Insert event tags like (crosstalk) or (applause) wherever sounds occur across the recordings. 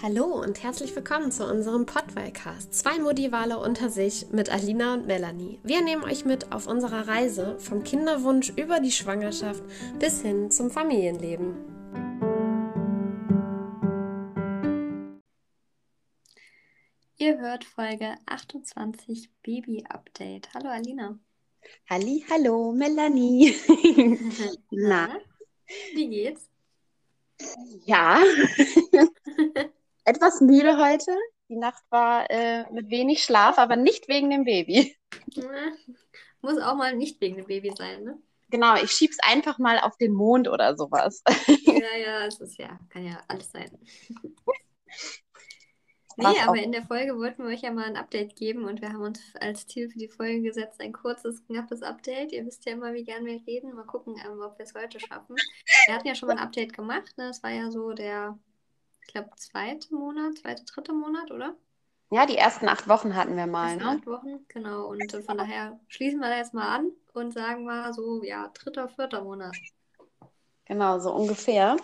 Hallo und herzlich willkommen zu unserem Podwellcast. Zwei Modivale unter sich mit Alina und Melanie. Wir nehmen euch mit auf unserer Reise vom Kinderwunsch über die Schwangerschaft bis hin zum Familienleben. Ihr hört Folge 28 Baby Update. Hallo Alina. Halli, hallo Melanie. (laughs) Na, wie geht's? Ja, (laughs) etwas müde heute. Die Nacht war äh, mit wenig Schlaf, aber nicht wegen dem Baby. (laughs) Muss auch mal nicht wegen dem Baby sein, ne? Genau, ich schieb's einfach mal auf den Mond oder sowas. Ja, ja, es ist ja, kann ja alles sein. Nee, aber in der Folge wollten wir euch ja mal ein Update geben und wir haben uns als Ziel für die Folge gesetzt, ein kurzes, knappes Update. Ihr wisst ja immer, wie gern wir reden. Mal gucken, ähm, ob wir es heute schaffen. Wir hatten ja schon mal ein Update gemacht. Ne? Das war ja so der, ich glaube, zweite Monat, zweite, dritte Monat, oder? Ja, die ersten acht Wochen hatten wir mal. Ne? Acht Wochen, genau. Und von daher schließen wir da jetzt mal an und sagen mal so, ja, dritter, vierter Monat. Genau, so ungefähr.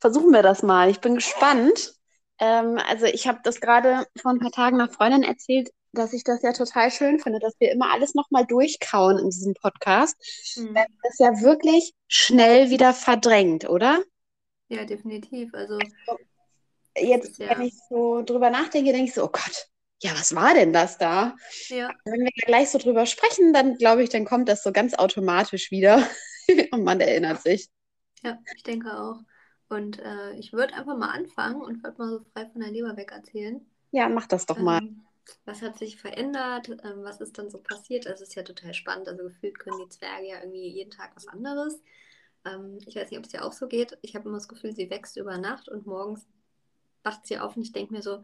Versuchen wir das mal. Ich bin gespannt. Ähm, also ich habe das gerade vor ein paar Tagen nach Freundin erzählt, dass ich das ja total schön finde, dass wir immer alles nochmal durchkauen in diesem Podcast. Mhm. Weil das ja wirklich schnell wieder verdrängt, oder? Ja, definitiv. Also jetzt, ja. wenn ich so drüber nachdenke, denke ich so, oh Gott, ja, was war denn das da? Ja. Wenn wir gleich so drüber sprechen, dann glaube ich, dann kommt das so ganz automatisch wieder (laughs) und man erinnert sich. Ja, ich denke auch. Und äh, ich würde einfach mal anfangen und würde mal so frei von der Leber weg erzählen. Ja, mach das doch mal. Ähm, was hat sich verändert? Ähm, was ist dann so passiert? Das ist ja total spannend. Also gefühlt können die Zwerge ja irgendwie jeden Tag was anderes. Ähm, ich weiß nicht, ob es dir auch so geht. Ich habe immer das Gefühl, sie wächst über Nacht und morgens wacht sie auf und ich denke mir so,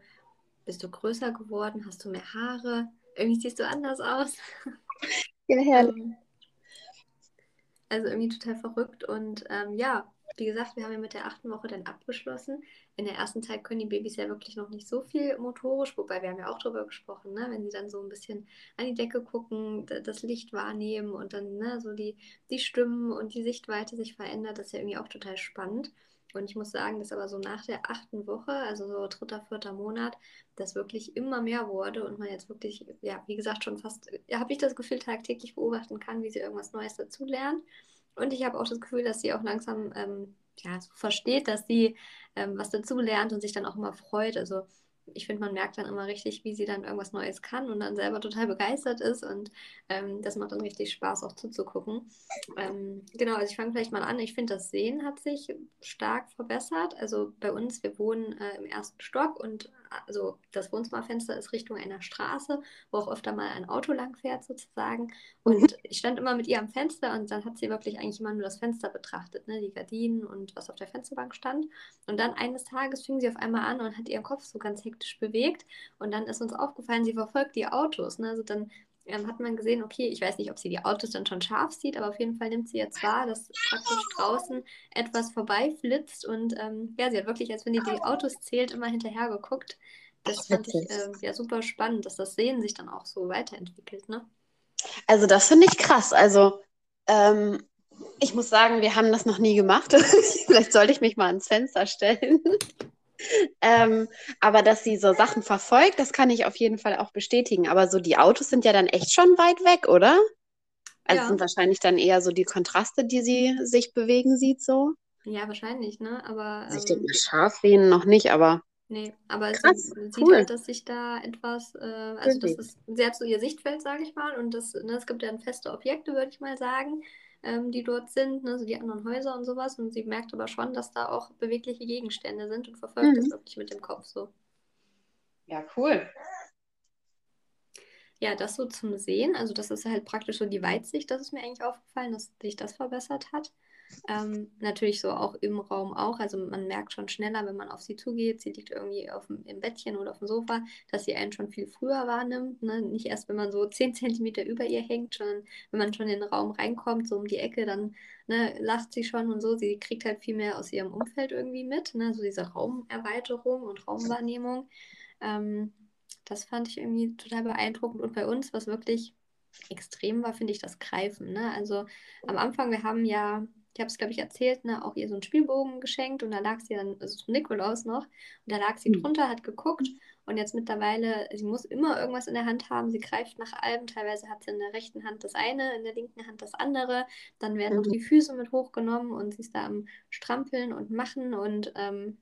bist du größer geworden? Hast du mehr Haare? Irgendwie siehst du anders aus. Ja, herrlich. Ähm, also irgendwie total verrückt und ähm, ja, wie gesagt, wir haben ja mit der achten Woche dann abgeschlossen. In der ersten Zeit können die Babys ja wirklich noch nicht so viel motorisch, wobei wir haben ja auch darüber gesprochen, ne? wenn sie dann so ein bisschen an die Decke gucken, das Licht wahrnehmen und dann ne, so die, die Stimmen und die Sichtweite sich verändert, das ist ja irgendwie auch total spannend. Und ich muss sagen, dass aber so nach der achten Woche, also so dritter, vierter Monat, das wirklich immer mehr wurde und man jetzt wirklich, ja, wie gesagt, schon fast, ja, habe ich das Gefühl, tagtäglich beobachten kann, wie sie irgendwas Neues dazulernt. Und ich habe auch das Gefühl, dass sie auch langsam ähm, ja, so versteht, dass sie ähm, was dazu lernt und sich dann auch immer freut. Also ich finde, man merkt dann immer richtig, wie sie dann irgendwas Neues kann und dann selber total begeistert ist und ähm, das macht dann richtig Spaß, auch zuzugucken. Ähm, genau, also ich fange vielleicht mal an. Ich finde, das Sehen hat sich stark verbessert. Also bei uns, wir wohnen äh, im ersten Stock und also das Wohnzimmerfenster ist Richtung einer Straße, wo auch öfter mal ein Auto lang fährt sozusagen. Und mhm. ich stand immer mit ihr am Fenster und dann hat sie wirklich eigentlich immer nur das Fenster betrachtet, ne? die Gardinen und was auf der Fensterbank stand. Und dann eines Tages fing sie auf einmal an und hat ihren Kopf so ganz hektisch bewegt. Und dann ist uns aufgefallen, sie verfolgt die Autos. Ne? Also dann ähm, hat man gesehen, okay, ich weiß nicht, ob sie die Autos dann schon scharf sieht, aber auf jeden Fall nimmt sie jetzt wahr, dass praktisch draußen etwas vorbeiflitzt und ähm, ja, sie hat wirklich, als wenn die die Autos zählt, immer hinterher geguckt. Das fand ich äh, ja super spannend, dass das Sehen sich dann auch so weiterentwickelt, ne? Also das finde ich krass. Also ähm, ich muss sagen, wir haben das noch nie gemacht. (laughs) Vielleicht sollte ich mich mal ans Fenster stellen. (laughs) Ähm, aber dass sie so Sachen verfolgt, das kann ich auf jeden Fall auch bestätigen. Aber so die Autos sind ja dann echt schon weit weg, oder? Also ja. sind wahrscheinlich dann eher so die Kontraste, die sie sich bewegen sieht, so. Ja, wahrscheinlich, ne? Aber. Also ich denke mal, scharf sehen noch nicht, aber. Nee, aber Krass, sie cool. sieht halt, dass sich da etwas, äh, also das ist, hat so ihr Sichtfeld, sage ich mal, und das, ne, es gibt ja feste Objekte, würde ich mal sagen ähm, die dort sind, ne, so die anderen Häuser und sowas. Und sie merkt aber schon, dass da auch bewegliche Gegenstände sind und verfolgt mhm. das wirklich mit dem Kopf so. Ja, cool. Ja, das so zum Sehen. Also das ist halt praktisch so die Weitsicht, das ist mir eigentlich aufgefallen, dass sich das verbessert hat. Ähm, natürlich so auch im Raum auch. Also man merkt schon schneller, wenn man auf sie zugeht, sie liegt irgendwie auf dem, im Bettchen oder auf dem Sofa, dass sie einen schon viel früher wahrnimmt. Ne? Nicht erst, wenn man so (laughs) 10 Zentimeter über ihr hängt, sondern wenn man schon in den Raum reinkommt, so um die Ecke, dann ne, lacht sie schon und so. Sie kriegt halt viel mehr aus ihrem Umfeld irgendwie mit. Ne? So diese Raumerweiterung und Raumwahrnehmung. Ähm, das fand ich irgendwie total beeindruckend. Und bei uns, was wirklich extrem war, finde ich das Greifen. Ne? Also am Anfang, wir haben ja ich habe es, glaube ich, erzählt, ne, auch ihr so einen Spielbogen geschenkt und da lag sie dann, also zum Nikolaus noch, und da lag sie mhm. drunter, hat geguckt und jetzt mittlerweile, sie muss immer irgendwas in der Hand haben, sie greift nach allem, teilweise hat sie in der rechten Hand das eine, in der linken Hand das andere, dann werden mhm. noch die Füße mit hochgenommen und sie ist da am Strampeln und machen und ähm,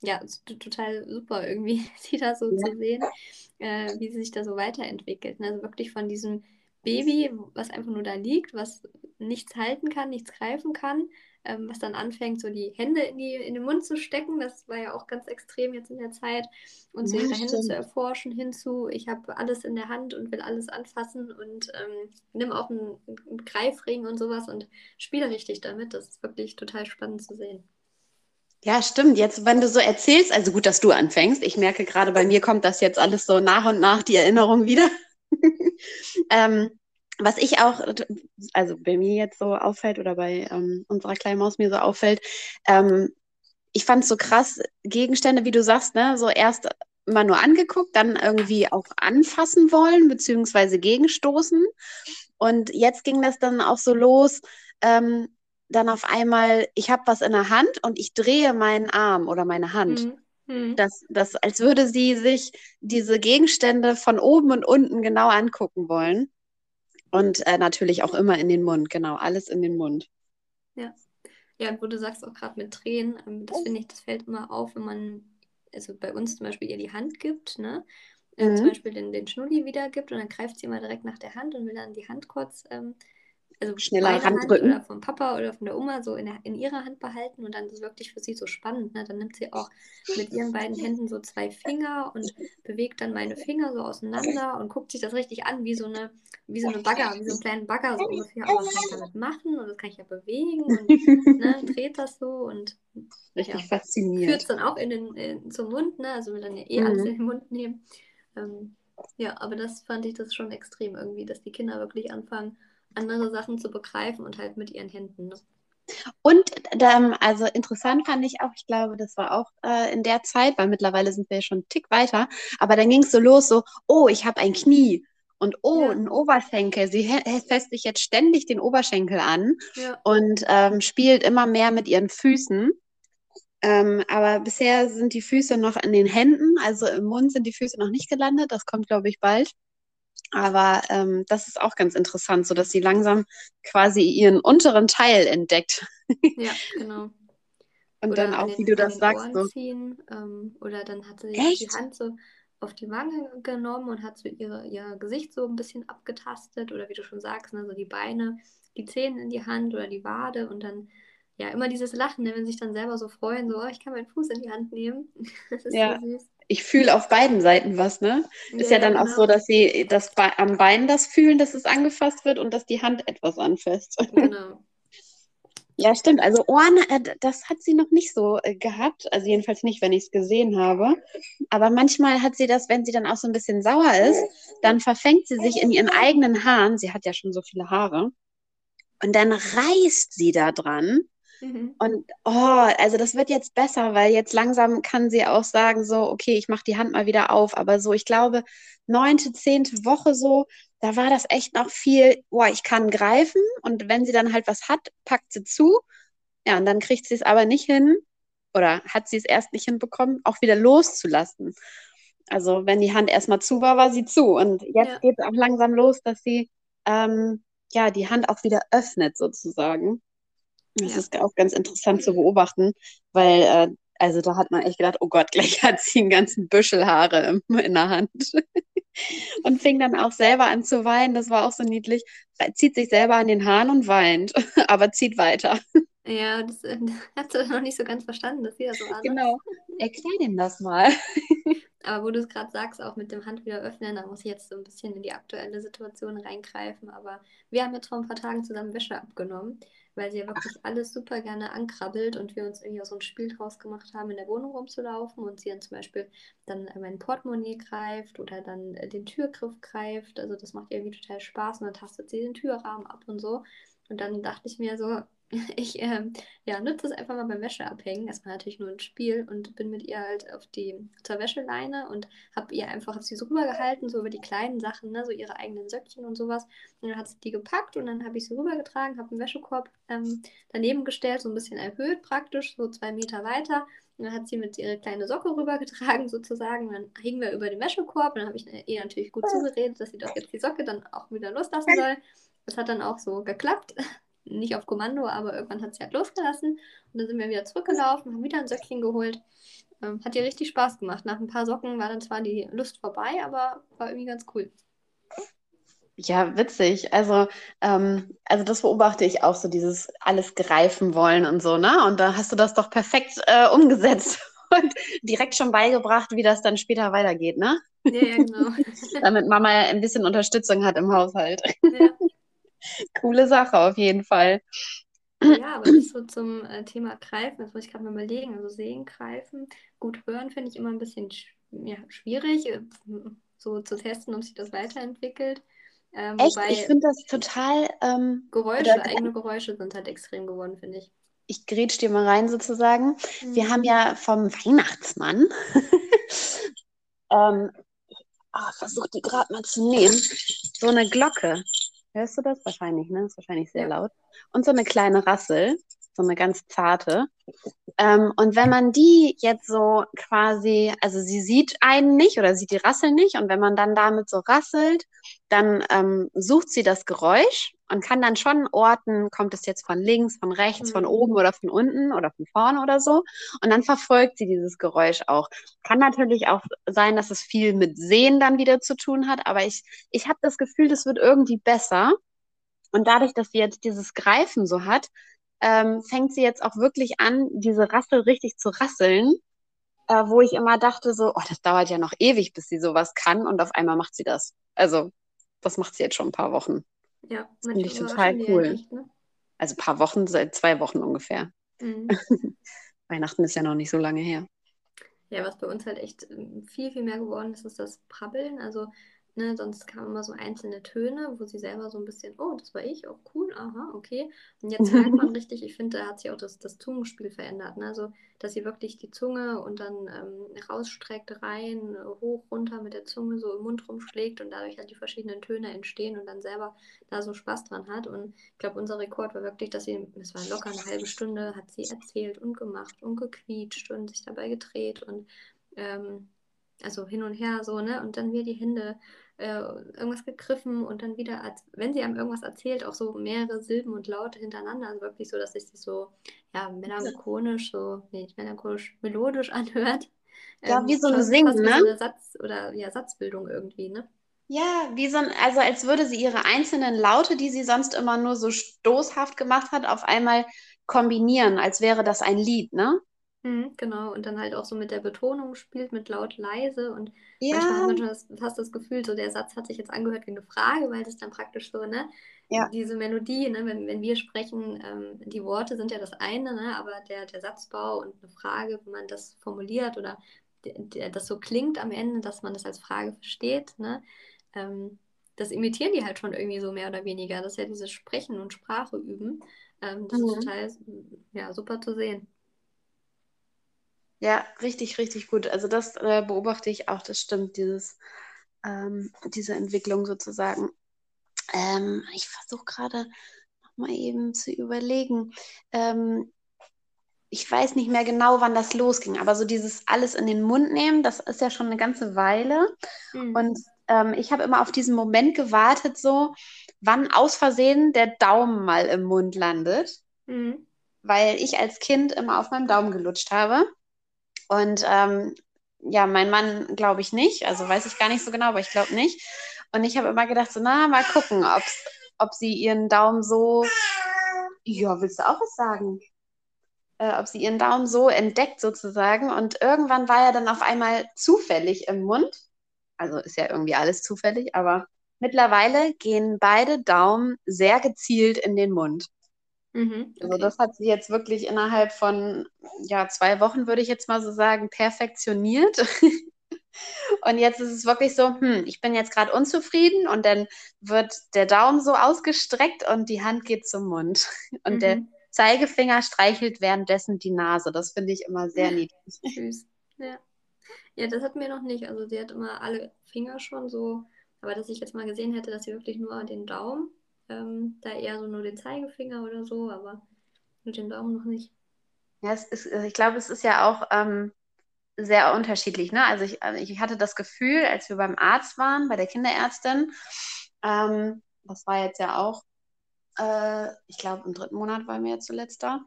ja, total super irgendwie, (laughs) sie da so ja. zu sehen, äh, wie sie sich da so weiterentwickelt. Ne? Also wirklich von diesem Baby, was einfach nur da liegt, was nichts halten kann, nichts greifen kann, ähm, was dann anfängt, so die Hände in, die, in den Mund zu stecken. Das war ja auch ganz extrem jetzt in der Zeit. Und so ihre Hände zu erforschen, hinzu, ich habe alles in der Hand und will alles anfassen und ähm, nimm auch einen, einen Greifring und sowas und spiele richtig damit. Das ist wirklich total spannend zu sehen. Ja, stimmt. Jetzt, wenn du so erzählst, also gut, dass du anfängst. Ich merke gerade, bei mir kommt das jetzt alles so nach und nach, die Erinnerung wieder. (laughs) ähm, was ich auch, also bei mir jetzt so auffällt oder bei ähm, unserer kleinen Maus mir so auffällt, ähm, ich fand es so krass, Gegenstände, wie du sagst, ne, so erst immer nur angeguckt, dann irgendwie auch anfassen wollen, beziehungsweise gegenstoßen. Und jetzt ging das dann auch so los, ähm, dann auf einmal, ich habe was in der Hand und ich drehe meinen Arm oder meine Hand. Mhm. Mhm. Das, das, als würde sie sich diese Gegenstände von oben und unten genau angucken wollen. Und äh, natürlich auch immer in den Mund, genau, alles in den Mund. Ja. Ja, und wo du sagst auch gerade mit Tränen, ähm, das finde ich, das fällt immer auf, wenn man, also bei uns zum Beispiel ihr die Hand gibt, ne? Äh, mhm. Zum Beispiel den, den Schnulli wiedergibt und dann greift sie immer direkt nach der Hand und will dann die Hand kurz ähm, also schneller oder vom Papa oder von der Oma so in, der, in ihrer Hand behalten und dann ist es wirklich für sie so spannend. Ne? Dann nimmt sie auch mit ihren beiden Händen so zwei Finger und bewegt dann meine Finger so auseinander und guckt sich das richtig an, wie so eine, wie so eine Bagger, wie so einen kleinen Bagger so ungefähr. Aber was kann ich damit machen und das kann ich ja bewegen und ne, (laughs) dreht das so und richtig ja, fasziniert. Führt es dann auch in den, in, zum Mund, ne? also will dann ja eh mhm. alles in den Mund nehmen. Ähm, ja, aber das fand ich das schon extrem irgendwie, dass die Kinder wirklich anfangen, andere Sachen zu begreifen und halt mit ihren Händen. Ne? Und ähm, also interessant fand ich auch, ich glaube, das war auch äh, in der Zeit, weil mittlerweile sind wir schon einen Tick weiter, aber dann ging es so los, so, oh, ich habe ein Knie und oh, ja. ein Oberschenkel. Sie fässt sich jetzt ständig den Oberschenkel an ja. und ähm, spielt immer mehr mit ihren Füßen. Ähm, aber bisher sind die Füße noch in den Händen, also im Mund sind die Füße noch nicht gelandet. Das kommt, glaube ich, bald. Aber ähm, das ist auch ganz interessant, so dass sie langsam quasi ihren unteren Teil entdeckt. (laughs) Ja, genau. Und oder dann auch, wie du das sagst. So. Ziehen, ähm, oder dann hat sie Echt? die Hand so auf die Wange genommen und hat so ihre, ihr Gesicht so ein bisschen abgetastet. Oder wie du schon sagst, ne, so die Beine, die Zähne in die Hand oder die Wade und dann ja, immer dieses Lachen, ne, wenn sie sich dann selber so freuen, so, oh, ich kann meinen Fuß in die Hand nehmen. (laughs) Das ist ja. so süß ich fühle auf beiden Seiten was, ne? Ist ja, ja dann genau. auch so, dass sie das Be am Bein das fühlen, dass es angefasst wird und dass die Hand etwas anfasst. (laughs) Genau. Ja, stimmt. Also Ohren, äh, das hat sie noch nicht so äh, gehabt. Also jedenfalls nicht, wenn ich es gesehen habe. Aber manchmal hat sie das, wenn sie dann auch so ein bisschen sauer ist, dann verfängt sie sich in ihren eigenen Haaren. Sie hat ja schon so viele Haare. Und dann reißt sie da dran Mhm. Und oh, also das wird jetzt besser, weil jetzt langsam kann sie auch sagen, so, okay, ich mache die Hand mal wieder auf. Aber so, ich glaube, neunte, zehnte Woche so, da war das echt noch viel, boah, ich kann greifen und wenn sie dann halt was hat, packt sie zu. Ja, und dann kriegt sie es aber nicht hin oder hat sie es erst nicht hinbekommen, auch wieder loszulassen. Also wenn die Hand erstmal zu war, war sie zu. Und jetzt ja. geht es auch langsam los, dass sie ähm, ja die Hand auch wieder öffnet sozusagen. Das ja. ist auch ganz interessant zu beobachten, weil, äh, also da hat man echt gedacht, oh Gott, (laughs) gleich hat sie einen ganzen Büschel Haare in der Hand. (laughs) und fing dann auch selber an zu weinen. Das war auch so niedlich. Zieht sich selber an den Haaren und weint, (laughs) aber zieht weiter. Ja, das äh, hast du noch nicht so ganz verstanden, dass sie das so. Ne? Genau. Erklär dem das mal. Aber wo du es gerade sagst, auch mit dem Hand wieder öffnen, da muss ich jetzt so ein bisschen in die aktuelle Situation reingreifen. Aber wir haben jetzt vor ein paar Tagen zusammen Wäsche abgenommen weil sie ja wirklich alles super gerne ankrabbelt und wir uns irgendwie auch so ein Spiel draus gemacht haben, in der Wohnung rumzulaufen und sie dann zum Beispiel dann mein Portemonnaie greift oder dann äh, den Türgriff greift. Also das macht irgendwie total Spaß und dann tastet sie den Türrahmen ab und so. Und dann dachte ich mir so, (laughs) ich ähm, ja, nutze es einfach mal beim Wäscheabhängen. Das war natürlich nur ein Spiel und bin mit ihr halt auf die zur Wäscheleine und habe ihr einfach hab sie so rübergehalten, so über die kleinen Sachen, ne, so ihre eigenen Söckchen und sowas. Und dann hat sie die gepackt und dann habe ich sie rübergetragen, habe einen Wäschekorb ähm, daneben gestellt, so ein bisschen erhöht praktisch, so zwei Meter weiter. Und dann hat sie mit ihre kleine Socke rübergetragen (laughs) sozusagen. Und dann hingen wir über den Wäschekorb und dann habe ich ihr natürlich gut zugeredet, dass sie doch jetzt die Socke dann auch wieder loslassen soll. Das hat dann auch so geklappt (laughs) nicht auf Kommando, aber irgendwann hat sie halt losgelassen. Und dann sind wir wieder zurückgelaufen, haben wieder ein Söckchen geholt. Ähm, hat ihr richtig Spaß gemacht. Nach ein paar Socken war dann zwar die Lust vorbei, aber war irgendwie ganz cool. Ja, witzig. Also, ähm, also das beobachte ich auch so, dieses alles greifen wollen und so, ne? Und da hast du das doch perfekt äh, umgesetzt (laughs) und direkt schon beigebracht, wie das dann später weitergeht, ne? Ja, ja genau. (laughs) Damit Mama ein bisschen Unterstützung hat im Haushalt. Ja. (laughs) Coole Sache auf jeden Fall. Ja, aber das ist so zum äh, Thema Greifen, das muss ich gerade mal überlegen. Also sehen, greifen, gut hören finde ich immer ein bisschen ja, schwierig, äh, so zu testen, ob sich das weiterentwickelt. Ähm, Echt? ich finde das total. Ähm, Geräusche, oder, eigene Geräusche sind halt extrem geworden, finde ich. Ich grätsch dir mal rein sozusagen. Mhm. Wir haben ja vom Weihnachtsmann. (laughs) ähm, oh, versuch die gerade mal zu nehmen. So eine Glocke. Hörst du das? Wahrscheinlich, ne? Ist wahrscheinlich sehr laut. Und so eine kleine Rassel, so eine ganz zarte. Ähm, und wenn man die jetzt so quasi, also sie sieht einen nicht oder sieht die Rassel nicht, und wenn man dann damit so rasselt, dann ähm, sucht sie das Geräusch und kann dann schon orten, kommt es jetzt von links, von rechts, mhm. von oben oder von unten oder von vorne oder so. Und dann verfolgt sie dieses Geräusch auch. Kann natürlich auch sein, dass es viel mit Sehen dann wieder zu tun hat, aber ich, ich habe das Gefühl, das wird irgendwie besser. Und dadurch, dass sie jetzt dieses Greifen so hat, ähm, fängt sie jetzt auch wirklich an, diese Rassel richtig zu rasseln, äh, wo ich immer dachte so, oh, das dauert ja noch ewig, bis sie sowas kann und auf einmal macht sie das. Also, das macht sie jetzt schon ein paar Wochen. Ja, das finde ich total cool. Nicht, ne? Also ein paar Wochen, seit zwei Wochen ungefähr. Mhm. (laughs) Weihnachten ist ja noch nicht so lange her. Ja, was bei uns halt echt ähm, viel, viel mehr geworden ist, ist das Prabbeln. Also Ne, sonst kamen immer so einzelne Töne, wo sie selber so ein bisschen, oh, das war ich, auch oh, cool, aha, okay. Und jetzt merkt man (laughs) richtig, ich finde, da hat sich auch das, das Zungenspiel verändert. Ne? Also, dass sie wirklich die Zunge und dann ähm, rausstreckt, rein, hoch, runter mit der Zunge so im Mund rumschlägt und dadurch halt die verschiedenen Töne entstehen und dann selber da so Spaß dran hat. Und ich glaube, unser Rekord war wirklich, dass sie, es war locker eine halbe Stunde, hat sie erzählt und gemacht und gequietscht und sich dabei gedreht und ähm, also hin und her so, ne? Und dann wieder die Hände äh, irgendwas gegriffen und dann wieder, als, wenn sie einem irgendwas erzählt, auch so mehrere Silben und Laute hintereinander. Also wirklich so, dass sich das so ja, melancholisch, so, nee, nicht melancholisch, melodisch (laughs) anhört. Ja, ähm, wie so ein Singen, ne? So eine Satz- oder ja, Satzbildung irgendwie, ne? Ja, wie so ein, also als würde sie ihre einzelnen Laute, die sie sonst immer nur so stoßhaft gemacht hat, auf einmal kombinieren, als wäre das ein Lied, ne? Mhm, genau, und dann halt auch so mit der Betonung spielt, mit laut, leise und ja. manchmal hat man schon das, fast das Gefühl, so der Satz hat sich jetzt angehört wie eine Frage, weil das dann praktisch so, ne, ja. diese Melodie, ne, wenn, wenn wir sprechen, ähm, die Worte sind ja das eine, ne, aber der, der Satzbau und eine Frage, wenn man das formuliert oder der, der, das so klingt am Ende, dass man das als Frage versteht, ne, ähm, das imitieren die halt schon irgendwie so mehr oder weniger. Das ist ja dieses Sprechen und Sprache üben. Ähm, das mhm. ist total ja, super zu sehen. Ja, richtig, richtig gut. Also das äh, beobachte ich auch, das stimmt, dieses, ähm, diese Entwicklung sozusagen. Ähm, ich versuche gerade nochmal eben zu überlegen. Ähm, ich weiß nicht mehr genau, wann das losging, aber so dieses alles in den Mund nehmen, das ist ja schon eine ganze Weile. Mhm. Und ähm, ich habe immer auf diesen Moment gewartet, so wann aus Versehen der Daumen mal im Mund landet. Mhm. Weil ich als Kind immer auf meinem Daumen gelutscht habe. Und ähm, ja, mein Mann glaube ich nicht, also weiß ich gar nicht so genau, aber ich glaube nicht. Und ich habe immer gedacht, so, na, mal gucken, ob's, ob sie ihren Daumen so, ja, willst du auch was sagen? Äh, ob sie ihren Daumen so entdeckt sozusagen. Und irgendwann war er dann auf einmal zufällig im Mund. Also ist ja irgendwie alles zufällig, aber mittlerweile gehen beide Daumen sehr gezielt in den Mund. Mhm, also okay. Also das hat sie jetzt wirklich innerhalb von ja, zwei Wochen, würde ich jetzt mal so sagen, perfektioniert. (laughs) und jetzt ist es wirklich so, hm, ich bin jetzt gerade unzufrieden und dann wird der Daumen so ausgestreckt und die Hand geht zum Mund. (laughs) Und mhm. der Zeigefinger, streichelt währenddessen die Nase. Das finde ich immer sehr (laughs) niedlich. Süß. Ja. Ja, das hatten wir noch nicht. Also sie hat immer alle Finger schon so, aber dass ich jetzt mal gesehen hätte, dass sie wirklich nur den Daumen, ähm, da eher so nur den Zeigefinger oder so, aber mit den Daumen noch nicht. Ja, es ist, ich glaube, es ist ja auch ähm, sehr unterschiedlich. Ne? Also ich, also ich hatte das Gefühl, als wir beim Arzt waren, bei der Kinderärztin, ähm, das war jetzt ja auch, äh, ich glaube, im dritten Monat waren wir jetzt zuletzt da,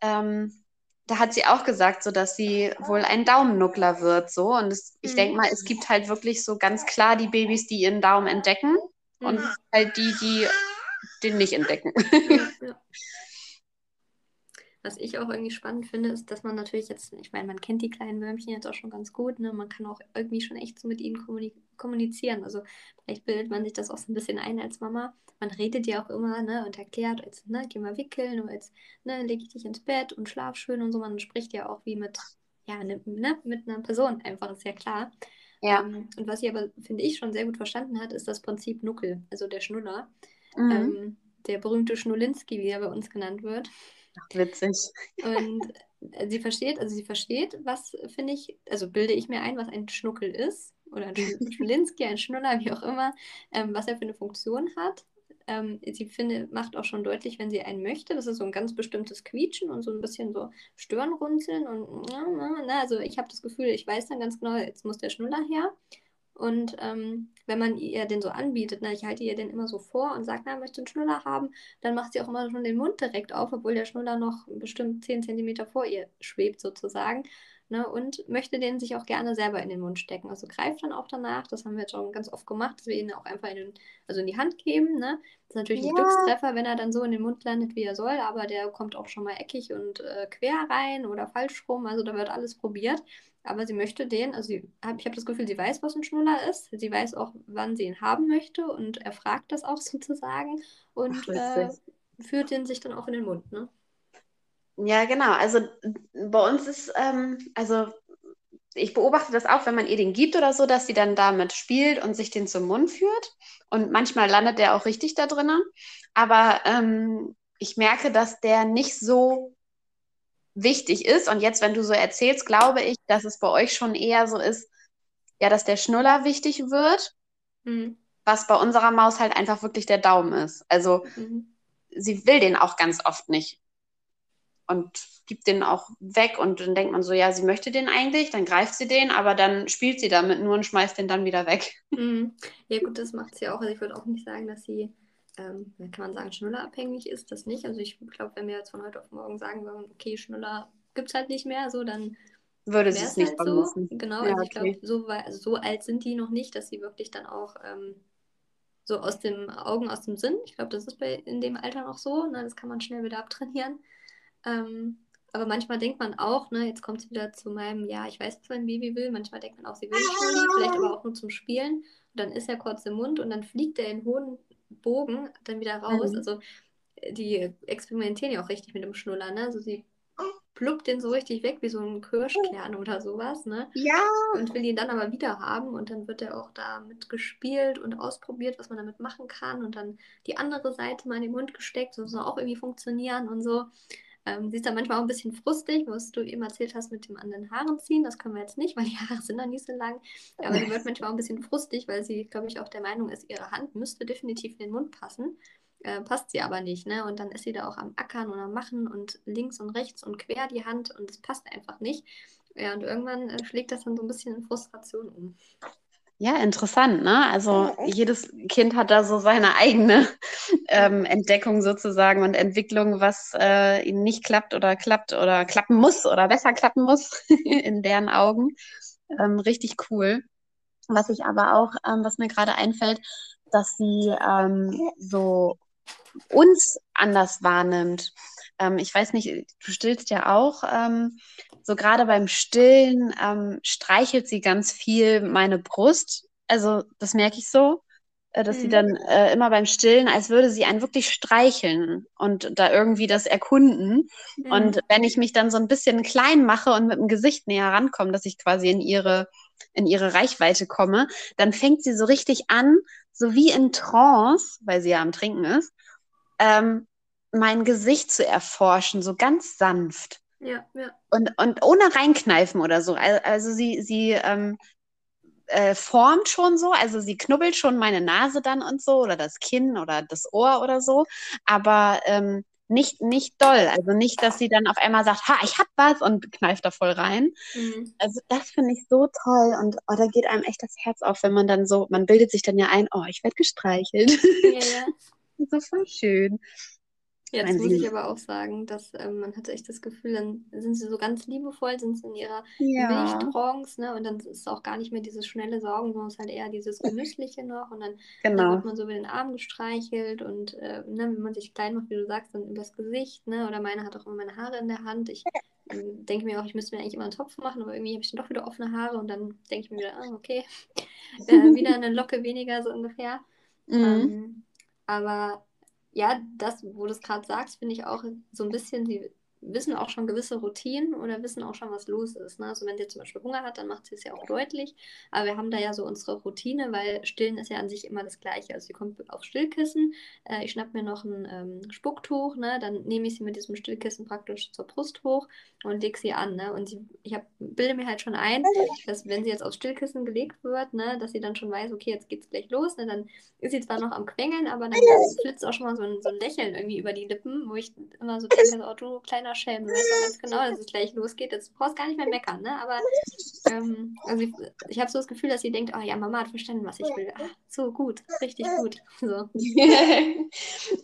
ähm, da hat sie auch gesagt, so dass sie wohl ein Daumennuckler wird, so. Und es, ich mhm. denke mal, es gibt halt wirklich so ganz klar die Babys, die ihren Daumen entdecken mhm. und halt die, die den nicht entdecken. (laughs) Ja, ja. Was ich auch irgendwie spannend finde, ist, dass man natürlich jetzt, ich meine, man kennt die kleinen Würmchen jetzt auch schon ganz gut, ne? Man kann auch irgendwie schon echt so mit ihnen kommunizieren. Also vielleicht bildet man sich das auch so ein bisschen ein als Mama. Man redet ja auch immer, ne, und erklärt, als, ne, geh mal wickeln oder als, ne, leg ich dich ins Bett und schlaf schön und so. Man spricht ja auch wie mit, ja, ne, ne mit einer Person einfach, ist ja klar. Ja. Ähm, und was sie aber, finde ich, schon sehr gut verstanden hat, ist das Prinzip Nuckel, also der Schnuller. Mhm. Ähm, der berühmte Schnulinski, wie er bei uns genannt wird. Ach, witzig. Und (laughs) äh, sie versteht, also sie versteht, was finde ich, also bilde ich mir ein, was ein Schnuckel ist oder ein Schlinski, (laughs) ein Schnuller, wie auch immer, ähm, was er für eine Funktion hat. Ähm, sie finde, macht auch schon deutlich, wenn sie einen möchte. Das ist so ein ganz bestimmtes Quietschen und so ein bisschen so Stirnrunzeln und na, na, na. also ich habe das Gefühl, ich weiß dann ganz genau, jetzt muss der Schnuller her. Und ähm, wenn man ihr den so anbietet, ne, ich halte ihr den immer so vor und sage, na, möchte einen Schnuller haben, dann macht sie auch immer schon den Mund direkt auf, obwohl der Schnuller noch bestimmt 10 cm vor ihr schwebt sozusagen. Ne, und möchte den sich auch gerne selber in den Mund stecken. Also greift dann auch danach, das haben wir jetzt schon ganz oft gemacht, dass wir ihn auch einfach in, den, also in die Hand geben. Ne? Das ist natürlich ja. ein Glückstreffer, wenn er dann so in den Mund landet, wie er soll, aber der kommt auch schon mal eckig und äh, quer rein oder falsch rum. Also da wird alles probiert. Aber sie möchte den, also hab, ich habe das Gefühl, sie weiß, was ein Schnuller ist. Sie weiß auch, wann sie ihn haben möchte und er fragt das auch (laughs) sozusagen und Ach, äh, führt den sich dann auch in den Mund. Ne? Ja, genau. Also bei uns ist, ähm, also ich beobachte das auch, wenn man ihr den gibt oder so, dass sie dann damit spielt und sich den zum Mund führt. Und manchmal landet der auch richtig da drinnen. Aber ähm, ich merke, dass der nicht so wichtig ist. Und jetzt, wenn du so erzählst, glaube ich, dass es bei euch schon eher so ist, ja, dass der Schnuller wichtig wird, mhm. was bei unserer Maus halt einfach wirklich der Daumen ist. Also mhm. sie will den auch ganz oft nicht und gibt den auch weg und dann denkt man so, ja, sie möchte den eigentlich, dann greift sie den, aber dann spielt sie damit nur und schmeißt den dann wieder weg. Mhm. Ja gut, das macht sie auch. Also ich würde auch nicht sagen, dass sie ähm, kann man sagen, schnullerabhängig ist das nicht. Also ich glaube, wenn wir jetzt von heute auf morgen sagen würden, okay, Schnuller gibt es halt nicht mehr, so dann würde es nicht halt so. Genau, ja, also ich okay. glaube, so, also so alt sind die noch nicht, dass sie wirklich dann auch ähm, so aus dem Augen, aus dem Sinn, ich glaube, das ist bei in dem Alter noch so, ne, das kann man schnell wieder abtrainieren. Ähm, aber manchmal denkt man auch, ne, jetzt kommt es wieder zu meinem, ja, ich weiß, was mein Baby will. Manchmal denkt man auch, sie will nicht vielleicht aber auch nur zum Spielen. Und dann ist er kurz im Mund und dann fliegt er in hohen Bogen dann wieder raus. Mhm. Also äh, die experimentieren ja auch richtig mit dem Schnuller, ne? Also sie pluppt den so richtig weg wie so ein Kirschkern oder sowas, ne? Ja. Und will ihn dann aber wieder haben und dann wird er auch damit gespielt und ausprobiert, was man damit machen kann und dann die andere Seite mal in den Mund gesteckt, das soll auch irgendwie funktionieren und so. Ähm, sie ist dann manchmal auch ein bisschen frustig, was du eben erzählt hast mit dem an den Haaren ziehen. Das können wir jetzt nicht, (laughs) weil die Haare sind noch nicht so lang. Aber sie wird (laughs) manchmal auch ein bisschen frustig, weil sie, glaube ich, auch der Meinung ist, ihre Hand müsste definitiv in den Mund passen. Äh, passt sie aber nicht, ne? Und dann ist sie da auch am Ackern und am Machen und links und rechts und quer die Hand und es passt einfach nicht. Ja, und irgendwann äh, schlägt das dann so ein bisschen in Frustration um. Ja, interessant, ne? Also jedes Kind hat da so seine (laughs) eigene ähm, Entdeckung sozusagen und Entwicklung, was äh, ihnen nicht klappt oder klappt oder klappen muss oder besser klappen muss (laughs) in deren Augen. Ähm, richtig cool. Was ich aber auch, ähm, was mir gerade einfällt, dass sie ähm, so uns anders wahrnimmt. Ähm, ich weiß nicht, du stillst ja auch. Ähm, so gerade beim Stillen ähm, streichelt sie ganz viel meine Brust. Also das merke ich so, äh, dass mhm. sie dann äh, immer beim Stillen, als würde sie einen wirklich streicheln und da irgendwie das erkunden. Mhm. Und wenn ich mich dann so ein bisschen klein mache und mit dem Gesicht näher rankomme, dass ich quasi in ihre in ihre Reichweite komme, dann fängt sie so richtig an, so wie in Trance, weil sie ja am Trinken ist, ähm, mein Gesicht zu erforschen, so ganz sanft. Ja, ja. Und, und ohne reinkneifen oder so. Also, sie, sie ähm, äh, formt schon so, also sie knubbelt schon meine Nase dann und so oder das Kinn oder das Ohr oder so, aber ähm, nicht, nicht doll. Also nicht, dass sie dann auf einmal sagt, ha, ich hab was und kneift da voll rein. Mhm. Also das finde ich so toll und oh, da geht einem echt das Herz auf, wenn man dann so, man bildet sich dann ja ein, oh, ich werde gestreichelt. Ja, ja. (laughs) so voll schön. Jetzt muss ich aber auch sagen, dass ähm, man hatte echt das Gefühl, dann sind sie so ganz liebevoll, sind sie in ihrer Ja, Milchtrance, ne? Und dann ist es auch gar nicht mehr dieses schnelle Saugen, sondern es ist halt eher dieses Genüssliche noch. Und dann genau. wird man so über den Arm gestreichelt und äh, ne, wenn man sich klein macht, wie du sagst, dann übers Gesicht, ne? Oder meine hat auch immer meine Haare in der Hand. Ich ähm, denke mir auch, ich müsste mir eigentlich immer einen Topf machen, aber irgendwie habe ich dann doch wieder offene Haare und dann denke ich mir wieder, ah, okay, (laughs) äh, wieder eine Locke weniger so ungefähr. Mhm. Ähm, aber ja, das, wo du es gerade sagst, finde ich auch so ein bisschen, sie wissen auch schon gewisse Routinen oder wissen auch schon, was los ist. Ne? Also wenn sie zum Beispiel Hunger hat, dann macht sie es ja auch deutlich. Aber wir haben da ja so unsere Routine, weil Stillen ist ja an sich immer das Gleiche. Also sie kommt aufs Stillkissen, äh, ich schnapp mir noch ein ähm, Spucktuch, ne? dann nehme ich sie mit diesem Stillkissen praktisch zur Brust hoch und lege sie an. Ne? Und sie, ich hab, bilde mir halt schon ein, dass wenn sie jetzt aufs Stillkissen gelegt wird, ne, dass sie dann schon weiß, okay, jetzt geht's gleich los. Ne? Dann ist sie zwar noch am Quengeln, aber dann flitzt auch schon mal so ein, so ein Lächeln irgendwie über die Lippen, wo ich immer so denke, oh, du kleiner Schelm, du weißt doch ganz genau, dass es gleich losgeht. Jetzt brauchst du gar nicht mehr meckern, ne? Aber ähm, also ich, ich habe so das Gefühl, dass sie denkt, oh ja, Mama hat verstanden, was ich will. Ah, so gut, richtig gut. So. (laughs)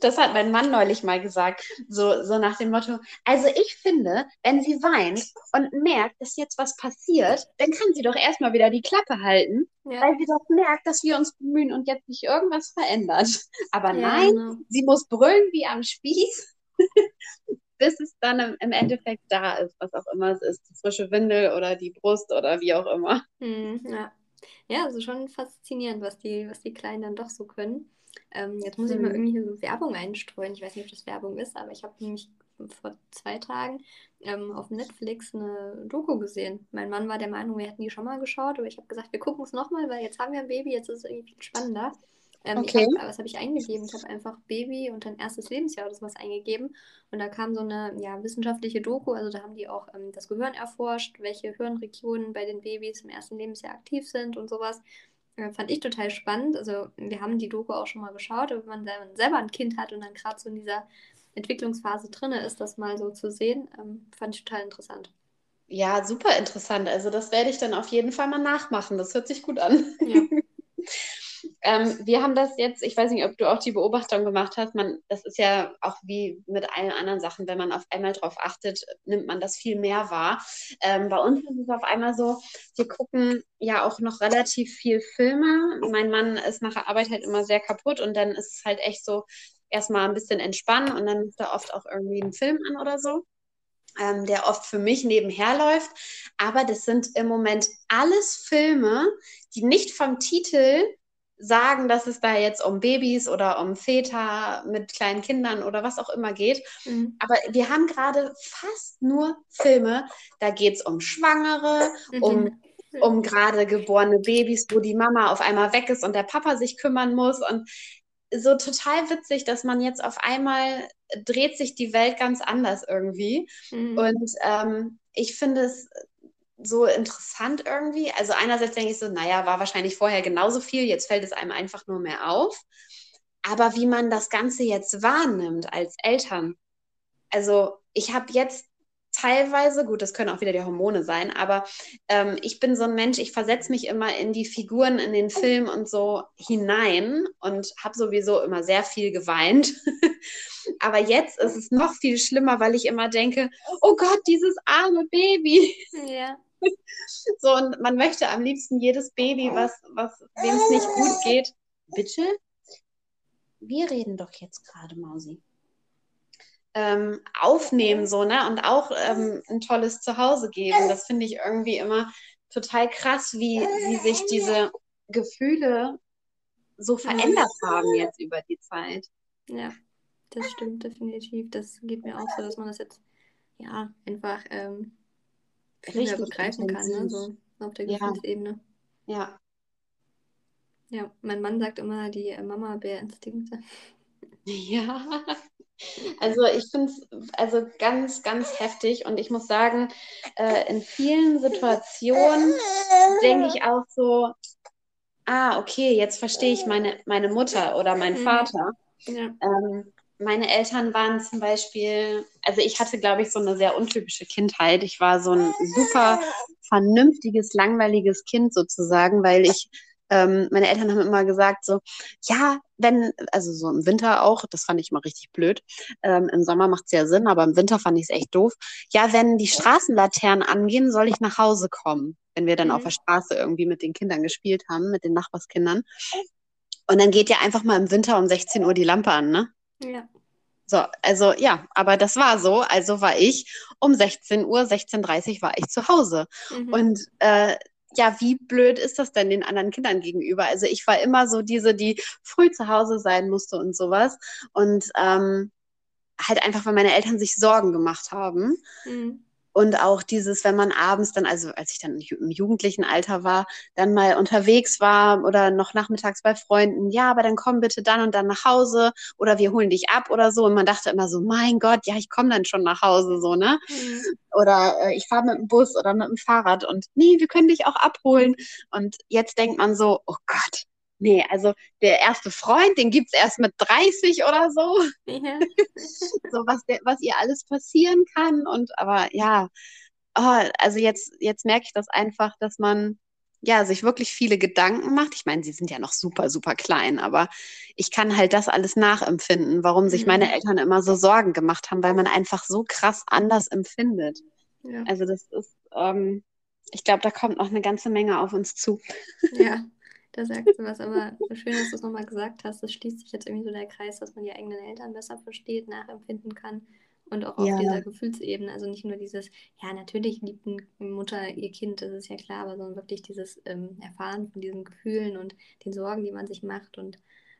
Das hat mein Mann neulich mal gesagt, so, so nach dem Motto, also ich finde, wenn sie weint und merkt, dass jetzt was passiert, dann kann sie doch erstmal wieder die Klappe halten, Ja, weil sie doch merkt, dass wir uns bemühen und jetzt sich irgendwas verändert. Aber ja, nein, genau. sie muss brüllen wie am Spieß, (laughs) bis es dann im, Endeffekt da ist, was auch immer es ist, die frische Windel oder die Brust oder wie auch immer. Hm, ja. Ja, also schon faszinierend, was die, was die Kleinen dann doch so können. Ähm, jetzt muss ich mal Mhm. irgendwie so Werbung einstreuen. Ich weiß nicht, ob das Werbung ist, aber ich habe nämlich vor zwei Tagen ähm, auf Netflix eine Doku gesehen. Mein Mann war der Meinung, wir hätten die schon mal geschaut, aber ich habe gesagt, wir gucken es nochmal, weil jetzt haben wir ein Baby, jetzt ist es irgendwie viel spannender. Ähm, Okay. hab, was habe ich eingegeben? Ich habe einfach Baby und dann erstes Lebensjahr oder sowas eingegeben. Und da kam so eine ja, wissenschaftliche Doku, also da haben die auch ähm, das Gehirn erforscht, welche Hirnregionen bei den Babys im ersten Lebensjahr aktiv sind und sowas. Äh, fand ich total spannend. Also wir haben die Doku auch schon mal geschaut, aber wenn man sel- selber ein Kind hat und dann gerade so in dieser Entwicklungsphase drin ist, das mal so zu sehen, ähm, fand ich total interessant. Ja, super interessant. Also das werde ich dann auf jeden Fall mal nachmachen. Das hört sich gut an. Ja. (laughs) Ähm, wir haben das jetzt, ich weiß nicht, ob du auch die Beobachtung gemacht hast, man, das ist ja auch wie mit allen anderen Sachen, wenn man auf einmal drauf achtet, nimmt man das viel mehr wahr. Ähm, bei uns ist es auf einmal so, wir gucken ja auch noch relativ viel Filme. Mein Mann ist nach der Arbeit halt immer sehr kaputt und dann ist es halt echt so, erstmal ein bisschen entspannen und dann ist da oft auch irgendwie ein Film an oder so ähm, der oft für mich nebenher läuft. Aber das sind im Moment alles Filme, die nicht vom Titel sagen, dass es da jetzt um Babys oder um Väter mit kleinen Kindern oder was auch immer geht. Mhm. Aber wir haben gerade fast nur Filme, da geht es um Schwangere, um, Mhm. um gerade geborene Babys, wo die Mama auf einmal weg ist und der Papa sich kümmern muss. Und so total witzig, dass man jetzt auf einmal dreht sich die Welt ganz anders irgendwie. Mhm. Und ähm, ich finde es so interessant irgendwie. Also einerseits denke ich so, naja, war wahrscheinlich vorher genauso viel, jetzt fällt es einem einfach nur mehr auf. Aber wie man das Ganze jetzt wahrnimmt als Eltern. Also ich habe jetzt teilweise, gut, das können auch wieder die Hormone sein, aber ähm, ich bin so ein Mensch, ich versetze mich immer in die Figuren in den Film und so hinein und habe sowieso immer sehr viel geweint. (laughs) aber jetzt ist es noch viel schlimmer, weil ich immer denke, oh Gott, dieses arme Baby. Ja. So, und man möchte am liebsten jedes Baby, was, was, dem es nicht gut geht. Bitte? Wir reden doch jetzt gerade, Mausi. Ähm, aufnehmen, so, ne? Und auch ähm, ein tolles Zuhause geben. Das finde ich irgendwie immer total krass, wie, wie sich diese Gefühle so verändert haben jetzt über die Zeit. Ja, das stimmt definitiv. Das geht mir auch so, dass man das jetzt ja einfach ähm, Richtig begreifen kann, ne? So auf der Ja. Gefühlsebene. Ja. Ja, mein Mann sagt immer die äh, Mama-Bär-Instinkte. (laughs) Ja. Also ich finde es also ganz, ganz heftig und ich muss sagen, äh, in vielen Situationen denke ich auch so, ah, okay, jetzt verstehe ich meine, meine Mutter oder meinen Mhm. Vater. Ja. Ähm, meine Eltern waren zum Beispiel, also ich hatte, glaube ich, so eine sehr untypische Kindheit. Ich war so ein super vernünftiges, langweiliges Kind sozusagen, weil ich, ähm, meine Eltern haben immer gesagt so, ja, wenn, also so im Winter auch, das fand ich immer richtig blöd. Ähm, Im Sommer macht es ja Sinn, aber im Winter fand ich es echt doof. Ja, wenn die Straßenlaternen angehen, soll ich nach Hause kommen, wenn wir dann Mhm. auf der Straße irgendwie mit den Kindern gespielt haben, mit den Nachbarskindern. Und dann geht ja einfach mal im Winter um 16 Uhr die Lampe an, ne? Ja. So, also ja, aber das war so. Also war ich um 16 Uhr, 16.30 Uhr war ich zu Hause. Mhm. Und äh, ja, wie blöd ist das denn den anderen Kindern gegenüber? Also ich war immer so diese, die früh zu Hause sein musste und sowas. Und ähm, halt einfach, weil meine Eltern sich Sorgen gemacht haben. Mhm. Und auch dieses, wenn man abends dann, also als ich dann im jugendlichen Alter war, dann mal unterwegs war oder noch nachmittags bei Freunden, ja, aber dann komm bitte dann und dann nach Hause oder wir holen dich ab oder so. Und man dachte immer so, mein Gott, ja, ich komme dann schon nach Hause, so, ne? Mhm. Oder äh, ich fahre mit dem Bus oder mit dem Fahrrad und nee, wir können dich auch abholen. Und jetzt denkt man so, oh Gott, nee, also der erste Freund, den gibt's erst mit 30 oder so Ja. (laughs) so was, der, was ihr alles passieren kann. Und aber ja, oh, also jetzt, jetzt merke ich das einfach, dass man ja sich wirklich viele Gedanken macht. Ich meine, sie sind ja noch super, super klein, aber ich kann halt das alles nachempfinden, warum sich meine Mhm. Eltern immer so Sorgen gemacht haben, weil man einfach so krass anders empfindet. Ja. Also das ist, ähm, ich glaube, da kommt noch eine ganze Menge auf uns zu. Ja, (laughs) da sagst du was, aber schön, dass du es nochmal gesagt hast. Das schließt sich jetzt irgendwie so der Kreis, dass man die eigenen Eltern besser versteht, nachempfinden kann und auch auf Ja. dieser Gefühlsebene. Also nicht nur dieses, ja, natürlich liebt eine Mutter ihr Kind, das ist ja klar, aber sondern wirklich dieses ähm, Erfahren von diesen Gefühlen und den Sorgen, die man sich macht. Und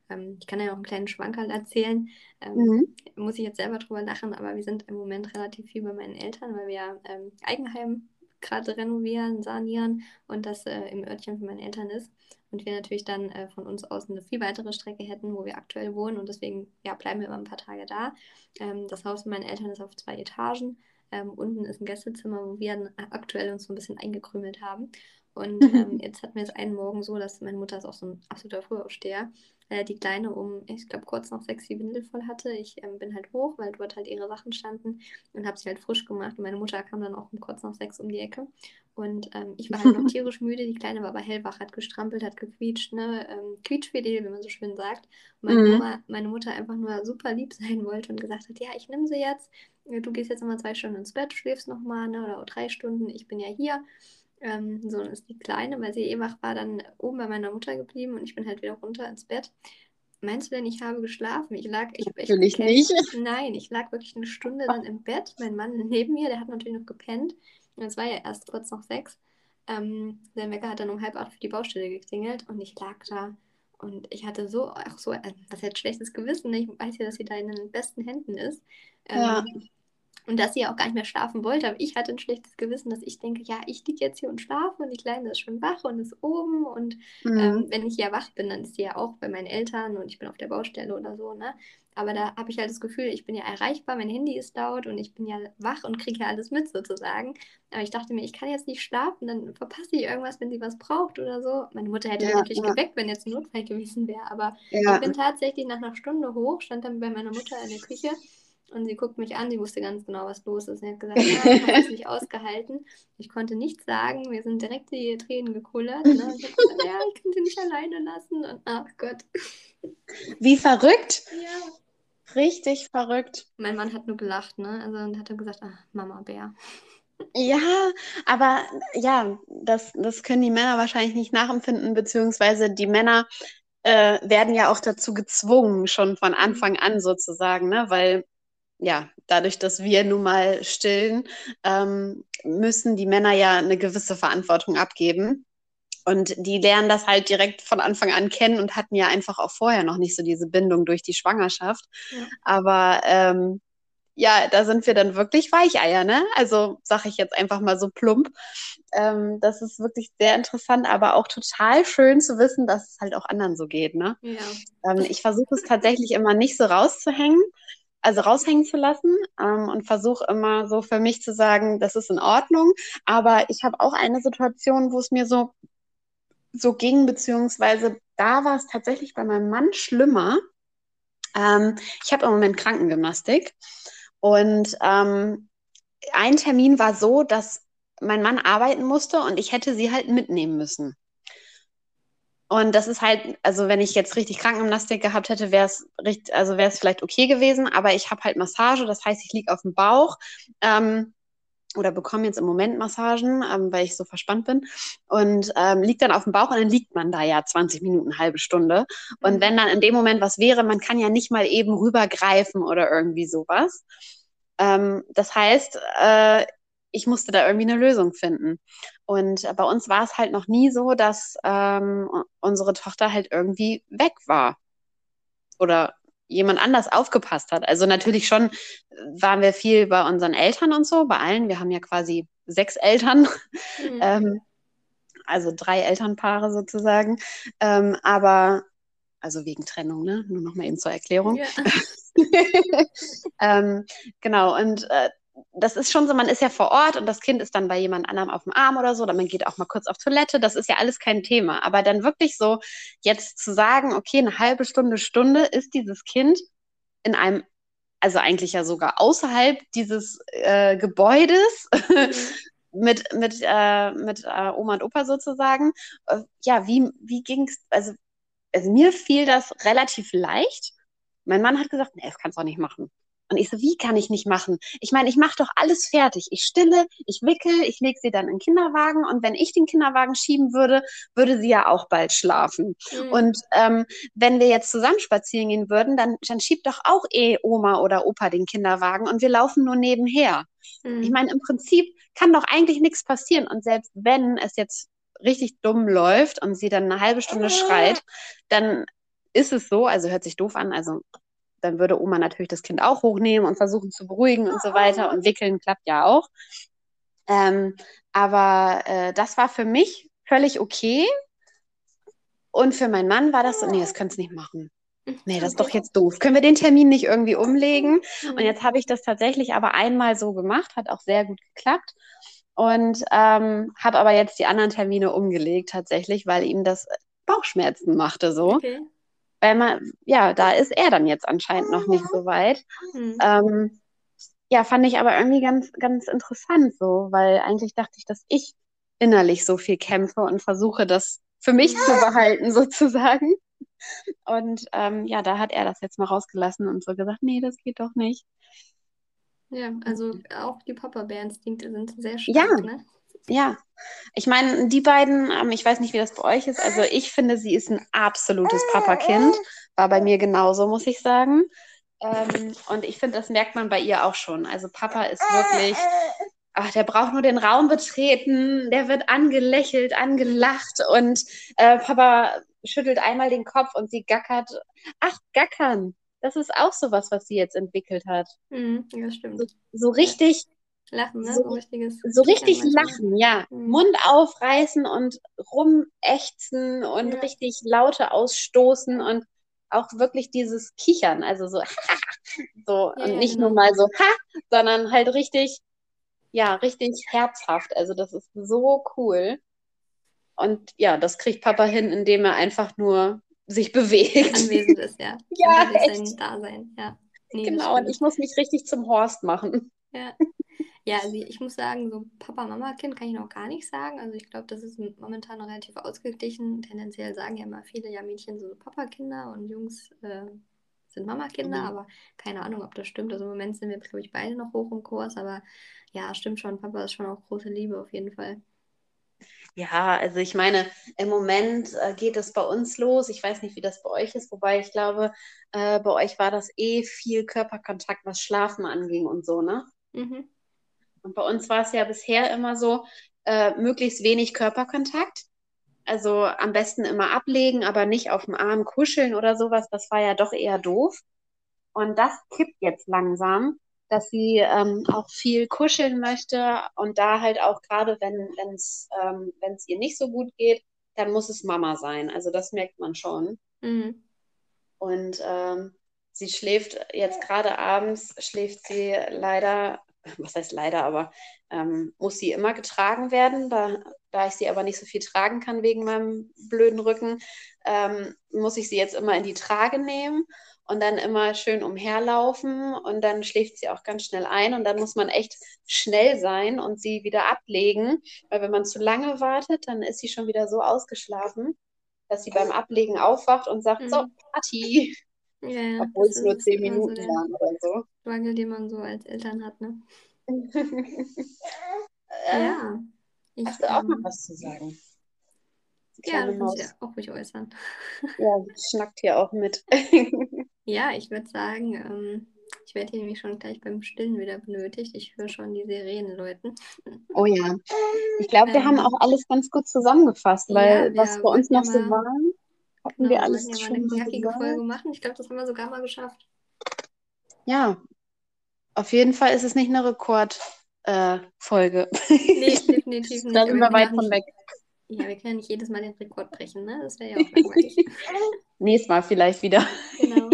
ähm, ich kann ja noch einen kleinen Schwankerl erzählen. Ähm, Mhm. muss ich jetzt selber drüber lachen, aber wir sind im Moment relativ viel bei meinen Eltern, weil wir ähm, Eigenheim gerade renovieren, sanieren und das äh, im Örtchen von meinen Eltern ist. Und wir natürlich dann äh, von uns aus eine viel weitere Strecke hätten, wo wir aktuell wohnen. Und deswegen ja, bleiben wir immer ein paar Tage da. Ähm, das Haus von meinen Eltern ist auf zwei Etagen. Ähm, unten ist ein Gästezimmer, wo wir dann aktuell uns so ein bisschen eingekrümelt haben. Und (laughs) ähm, jetzt hatten wir es einen Morgen so, dass meine Mutter ist auch so ein absoluter Frühaufsteher, äh, die Kleine um, ich glaube, kurz nach sechs die Windel voll hatte. Ich ähm, bin halt hoch, weil dort halt ihre Sachen standen und habe sie halt frisch gemacht. Und meine Mutter kam dann auch um kurz nach sechs um die Ecke. Und ähm, ich war halt noch (laughs) tierisch müde. Die Kleine war aber hellwach, hat gestrampelt, hat gequietscht, ne? Ähm, quietschfidel, wie man so schön sagt. Und meine, Mhm. Mama, meine Mutter einfach nur super lieb sein wollte und gesagt hat, ja, ich nehme sie jetzt. Du gehst jetzt nochmal zwei Stunden ins Bett, schläfst nochmal, ne? Oder drei Stunden. Ich bin ja hier. Ähm, so, ist die Kleine, weil sie eh wach war, dann oben bei meiner Mutter geblieben und ich bin halt wieder runter ins Bett. Meinst du denn, ich habe geschlafen? Ich lag, ich habe echt Natürlich gepennt. nicht. (laughs) Nein, ich lag wirklich eine Stunde dann im Bett. Mein Mann neben mir, der hat natürlich noch gepennt. Und es war ja erst kurz nach sechs. Ähm, der Wecker hat dann um halb acht für die Baustelle geklingelt und ich lag da und ich hatte so, auch so, äh, was heißt schlechtes Gewissen. Ne? Ich weiß ja, dass sie da in den besten Händen ist. Ähm, Ja. Und dass sie auch gar nicht mehr schlafen wollte. Aber ich hatte ein schlechtes Gewissen, dass ich denke, ja, ich liege jetzt hier und schlafe und die Kleine ist schon wach und ist oben. Und Mhm. ähm, wenn ich ja wach bin, dann ist sie ja auch bei meinen Eltern und ich bin auf der Baustelle oder so, ne? Aber da habe ich halt das Gefühl, ich bin ja erreichbar, mein Handy ist laut und ich bin ja wach und kriege ja alles mit sozusagen. Aber ich dachte mir, ich kann jetzt nicht schlafen, dann verpasse ich irgendwas, wenn sie was braucht oder so. Meine Mutter hätte Ja, natürlich ja. geweckt, wenn jetzt ein Notfall gewesen wäre. Aber Ja. ich bin tatsächlich nach einer Stunde hoch, stand dann bei meiner Mutter in der Küche und sie guckt mich an, sie wusste ganz genau, was los ist. Und sie hat gesagt, ja, ich habe es nicht ausgehalten. Ich konnte nichts sagen, mir sind direkt die Tränen gekullert. Ne? Und ich habe gesagt, ja, ich kann sie nicht alleine lassen. Und ach Gott. Wie verrückt. Ja. Richtig verrückt. Mein Mann hat nur gelacht, ne? Also und hat dann gesagt, ach, Mama Bär. Ja, aber ja, das, das können die Männer wahrscheinlich nicht nachempfinden, beziehungsweise die Männer äh, werden ja auch dazu gezwungen, schon von Anfang an sozusagen, ne? Weil ja, dadurch, dass wir nun mal stillen, ähm, müssen die Männer ja eine gewisse Verantwortung abgeben. Und die lernen das halt direkt von Anfang an kennen und hatten ja einfach auch vorher noch nicht so diese Bindung durch die Schwangerschaft. Ja. Aber ähm, ja, da sind wir dann wirklich Weicheier, ne? Also sage ich jetzt einfach mal so plump. Ähm, das ist wirklich sehr interessant, aber auch total schön zu wissen, dass es halt auch anderen so geht, ne? Ja. Ähm, ich versuche es tatsächlich immer nicht so rauszuhängen, also raushängen zu lassen ähm, und versuche immer so für mich zu sagen, das ist in Ordnung. Aber ich habe auch eine Situation, wo es mir so, so ging, beziehungsweise da war es tatsächlich bei meinem Mann schlimmer. Ähm, ich habe im Moment Krankengymnastik und ähm, ein Termin war so, dass mein Mann arbeiten musste und ich hätte sie halt mitnehmen müssen. Und das ist halt, also wenn ich jetzt richtig Krankengymnastik gehabt hätte, wäre es also wäre es vielleicht okay gewesen, aber ich habe halt Massage, das heißt, ich liege auf dem Bauch ähm, oder bekomme jetzt im Moment Massagen, ähm, weil ich so verspannt bin und ähm, liegt dann auf dem Bauch und dann liegt man da ja 20 Minuten, halbe Stunde. Und mhm. wenn dann in dem Moment was wäre, man kann ja nicht mal eben rübergreifen oder irgendwie sowas. Ähm, das heißt, äh, ich musste da irgendwie eine Lösung finden. Und bei uns war es halt noch nie so, dass ähm, unsere Tochter halt irgendwie weg war oder jemand anders aufgepasst hat. Also natürlich schon waren wir viel bei unseren Eltern und so, bei allen. Wir haben ja quasi sechs Eltern, mhm. ähm, also drei Elternpaare sozusagen. Ähm, aber also wegen Trennung, ne? Nur noch mal eben zur Erklärung. Ja. (laughs) ähm, genau, und äh, das ist schon so, man ist ja vor Ort und das Kind ist dann bei jemand anderem auf dem Arm oder so, oder man geht auch mal kurz auf Toilette, das ist ja alles kein Thema. Aber dann wirklich so jetzt zu sagen, okay, eine halbe Stunde, Stunde ist dieses Kind in einem, also eigentlich ja sogar außerhalb dieses äh, Gebäudes. (laughs) Mit mit, äh, mit äh, Oma und Opa sozusagen. Äh, ja, wie, wie ging es, also, also mir fiel das relativ leicht. Mein Mann hat gesagt, nee, das kannst du auch nicht machen. Und ich so, wie kann ich nicht machen? Ich meine, ich mache doch alles fertig. Ich stille, ich wickel, ich lege sie dann in den Kinderwagen und wenn ich den Kinderwagen schieben würde, würde sie ja auch bald schlafen. Mhm. Und ähm, wenn wir jetzt zusammen spazieren gehen würden, dann, dann schiebt doch auch eh Oma oder Opa den Kinderwagen und wir laufen nur nebenher. Mhm. Ich meine, im Prinzip kann doch eigentlich nichts passieren. Und selbst wenn es jetzt richtig dumm läuft und sie dann eine halbe Stunde schreit, dann ist es so, also hört sich doof an, also dann würde Oma natürlich das Kind auch hochnehmen und versuchen zu beruhigen und so weiter. Und wickeln klappt ja auch. Ähm, aber äh, das war für mich völlig okay. Und für meinen Mann war das so, nee, das kannst du nicht machen. Nee, das ist doch jetzt doof. Können wir den Termin nicht irgendwie umlegen? Und jetzt habe ich das tatsächlich aber einmal so gemacht, hat auch sehr gut geklappt. Und ähm, habe aber jetzt die anderen Termine umgelegt tatsächlich, weil ihm das Bauchschmerzen machte so. Okay weil man, ja, da ist er dann jetzt anscheinend noch nicht so weit. Mhm. Ähm, ja, fand ich aber irgendwie ganz, ganz interessant so, weil eigentlich dachte ich, dass ich innerlich so viel kämpfe und versuche, das für mich zu behalten, (laughs) sozusagen. Und ähm, ja, da hat er das jetzt mal rausgelassen und so gesagt, nee, das geht doch nicht. Ja, also auch die Papa-Bär-Instinkte sind sehr stark, ja. ne? Ja, ich meine, die beiden, ähm, ich weiß nicht, wie das bei euch ist. Also ich finde, sie ist ein absolutes Papa-Kind. War bei mir genauso, muss ich sagen. Ähm, und ich finde, das merkt man bei ihr auch schon. Also Papa ist wirklich, ach, der braucht nur den Raum betreten, der wird angelächelt, angelacht und äh, Papa schüttelt einmal den Kopf und sie gackert. Ach, gackern. Das ist auch sowas, was sie jetzt entwickelt hat. Mhm, ja, stimmt. So, so richtig Lachen, ne? So, so richtiges. So richtig lachen, ja. Mhm. Mund aufreißen und rumächzen und ja. richtig Laute ausstoßen und auch wirklich dieses Kichern, also so, (laughs) so ja, und nicht genau. nur mal so, ha, sondern halt richtig, ja, richtig herzhaft. Also das ist so cool. Und ja, das kriegt Papa hin, indem er einfach nur sich (laughs) bewegt. Anwesend ist, ja. ja, echt. sein Dasein, ja. Nee, genau, und ich muss mich richtig zum Horst machen. Ja. (laughs) Ja, also ich muss sagen, so Papa-Mama-Kind kann ich noch gar nicht sagen. Also ich glaube, das ist momentan relativ ausgeglichen. Tendenziell sagen ja immer viele, ja, Mädchen sind so Papa-Kinder und Jungs äh, sind Mama-Kinder, mhm. aber keine Ahnung, ob das stimmt. Also im Moment sind wir, glaube ich, beide noch hoch im Kurs, aber ja, stimmt schon, Papa ist schon auch große Liebe auf jeden Fall. Ja, also ich meine, im Moment äh, geht es bei uns los. Ich weiß nicht, wie das bei euch ist, wobei ich glaube, äh, bei euch war das eh viel Körperkontakt, was Schlafen anging und so, ne? Mhm. Und bei uns war es ja bisher immer so, äh, möglichst wenig Körperkontakt. Also am besten immer ablegen, aber nicht auf dem Arm kuscheln oder sowas. Das war ja doch eher doof. Und das kippt jetzt langsam, dass sie ähm, auch viel kuscheln möchte und da halt auch gerade, wenn es ähm, ihr nicht so gut geht, dann muss es Mama sein. Also das merkt man schon. Mhm. Und ähm, sie schläft jetzt gerade abends, schläft sie leider, was heißt leider, aber ähm, muss sie immer getragen werden. Da, da ich sie aber nicht so viel tragen kann wegen meinem blöden Rücken, ähm, muss ich sie jetzt immer in die Trage nehmen und dann immer schön umherlaufen und dann schläft sie auch ganz schnell ein und dann muss man echt schnell sein und sie wieder ablegen, weil wenn man zu lange wartet, dann ist sie schon wieder so ausgeschlafen, dass sie beim Ablegen aufwacht und sagt, mhm. so, Party. Ja, ja, Obwohl es nur zehn Minuten so waren oder so. Struggle, den man so als Eltern hat, ne? (laughs) ja. Ich, hast du auch ähm, noch was zu sagen? Ja, das muss ja auch ruhig äußern. Ja, (laughs) schnackt hier auch mit. (laughs) ja, ich würde sagen, ähm, ich werde hier nämlich schon gleich beim Stillen wieder benötigt. Ich höre schon die Sirenen läuten. Oh ja. Ich glaube, wir ähm, haben auch alles ganz gut zusammengefasst, weil ja, was bei uns noch so war, hatten genau, wir alles wir schon eine knackige Folge machen. Ich glaube, das haben wir sogar mal geschafft. Ja. Auf jeden Fall ist es nicht eine Rekordfolge. Äh, nee, (laughs) definitiv nicht. da sind wir weit von weg. Ja, wir können nicht jedes Mal den Rekord brechen, ne? Das wäre ja auch langweilig. (laughs) Nächstes Mal vielleicht wieder. Genau.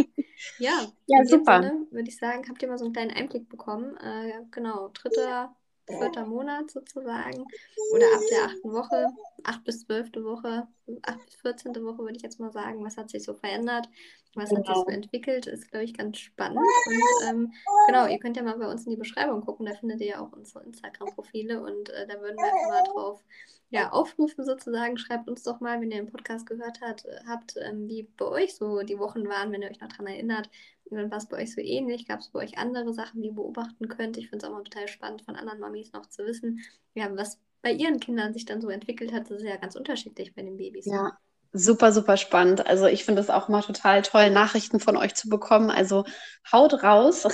Ja, (laughs) ja super. würde ich sagen, habt ihr mal so einen kleinen Einblick bekommen. Äh, genau, dritter, vierter Monat sozusagen. Oder ab der achten Woche, acht bis zwölfte Woche, acht bis vierzehnte Woche würde ich jetzt mal sagen. Was hat sich so verändert? Was genau. hat sich so genau. entwickelt? Ist, glaube ich, ganz spannend. Und ähm, genau, ihr könnt ja mal bei uns in die Beschreibung gucken. Da findet ihr ja auch unsere Instagram-Profile und äh, da würden wir einfach mal drauf ja, aufrufen sozusagen. Schreibt uns doch mal, wenn ihr den Podcast gehört hat, äh, habt, ähm, wie bei euch so die Wochen waren, wenn ihr euch noch daran erinnert. War es bei euch so ähnlich? Gab es bei euch andere Sachen, die ihr beobachten könnt? Ich finde es auch mal total spannend, von anderen Mamis noch zu wissen, ja, was bei ihren Kindern sich dann so entwickelt hat. Das ist ja ganz unterschiedlich bei den Babys. Ja, Super, super spannend. Also ich finde es auch mal total toll, Nachrichten von euch zu bekommen. Also haut raus.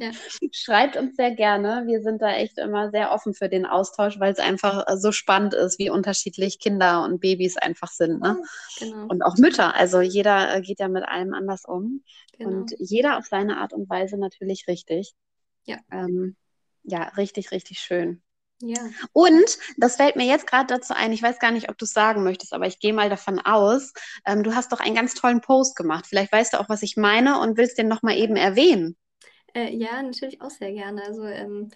Ja. (laughs) Schreibt uns sehr gerne. Wir sind da echt immer sehr offen für den Austausch, weil es einfach so spannend ist, wie unterschiedlich Kinder und Babys einfach sind. Ne? Genau. Und auch Mütter. Also jeder äh, geht ja mit allem anders um. Genau. Und jeder auf seine Art und Weise natürlich richtig. Ja. Ähm, ja, richtig, richtig schön. Ja. Und das fällt mir jetzt gerade dazu ein, ich weiß gar nicht, ob du es sagen möchtest, aber ich gehe mal davon aus, ähm, du hast doch einen ganz tollen Post gemacht. Vielleicht weißt du auch, was ich meine und willst den nochmal eben erwähnen. Äh, ja, natürlich auch sehr gerne. Also ähm,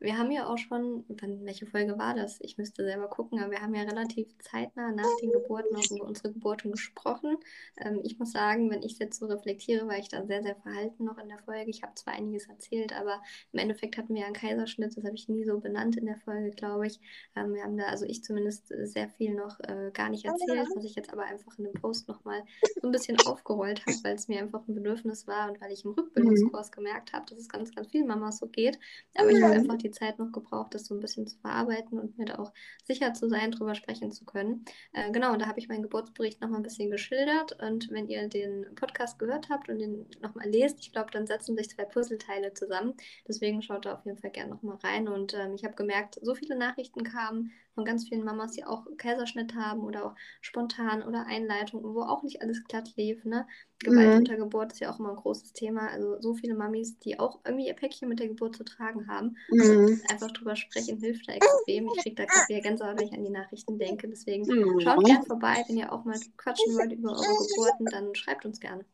wir haben ja auch schon, wann, welche Folge war das? Ich müsste selber gucken, aber wir haben ja relativ zeitnah nach den Geburten auch über unsere Geburten gesprochen. Ähm, ich muss sagen, wenn ich es jetzt so reflektiere, war ich da sehr, sehr verhalten noch in der Folge. Ich habe zwar einiges erzählt, aber im Endeffekt hatten wir ja einen Kaiserschnitt, das habe ich nie so benannt in der Folge, glaube ich. Ähm, wir haben da, also ich zumindest, sehr viel noch äh, gar nicht erzählt, was ich jetzt aber einfach in dem Post nochmal so ein bisschen aufgerollt habe, weil es mir einfach ein Bedürfnis war und weil ich im Rückbildungskurs gemerkt habe, dass es ganz, ganz vielen Mamas so geht. Aber ich habe einfach die die Zeit noch gebraucht, das so ein bisschen zu verarbeiten und mir da auch sicher zu sein, drüber sprechen zu können. Äh, genau, und da habe ich meinen Geburtsbericht nochmal ein bisschen geschildert. Und wenn ihr den Podcast gehört habt und den nochmal lest, ich glaube, dann setzen sich zwei Puzzleteile zusammen. Deswegen schaut da auf jeden Fall gerne nochmal rein. Und ähm, ich habe gemerkt, so viele Nachrichten kamen von ganz vielen Mamas, die auch Kaiserschnitt haben oder auch spontan oder Einleitung, wo auch nicht alles glatt lief. Ne? Gewalt mhm. unter Geburt ist ja auch immer ein großes Thema. Also so viele Mamis, die auch irgendwie ihr Päckchen mit der Geburt zu tragen haben. Mhm. Und einfach drüber sprechen hilft da extrem. Ich kriege da gerade wieder Gänsehaut, wenn ich an die Nachrichten denke. Deswegen mhm. schaut gerne vorbei, wenn ihr auch mal quatschen wollt über eure Geburten, dann schreibt uns gerne.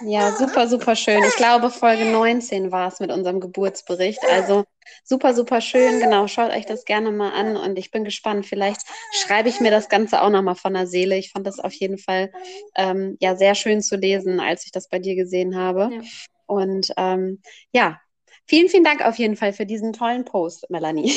Ja, super, super schön. Ich glaube, Folge 19 war es mit unserem Geburtsbericht. Also super, super schön. Genau, schaut euch das gerne mal an und ich bin gespannt. Vielleicht schreibe ich mir das Ganze auch nochmal von der Seele. Ich fand das auf jeden Fall ähm, ja sehr schön zu lesen, als ich das bei dir gesehen habe. Ja. Und ähm, ja, vielen, vielen Dank auf jeden Fall für diesen tollen Post, Melanie.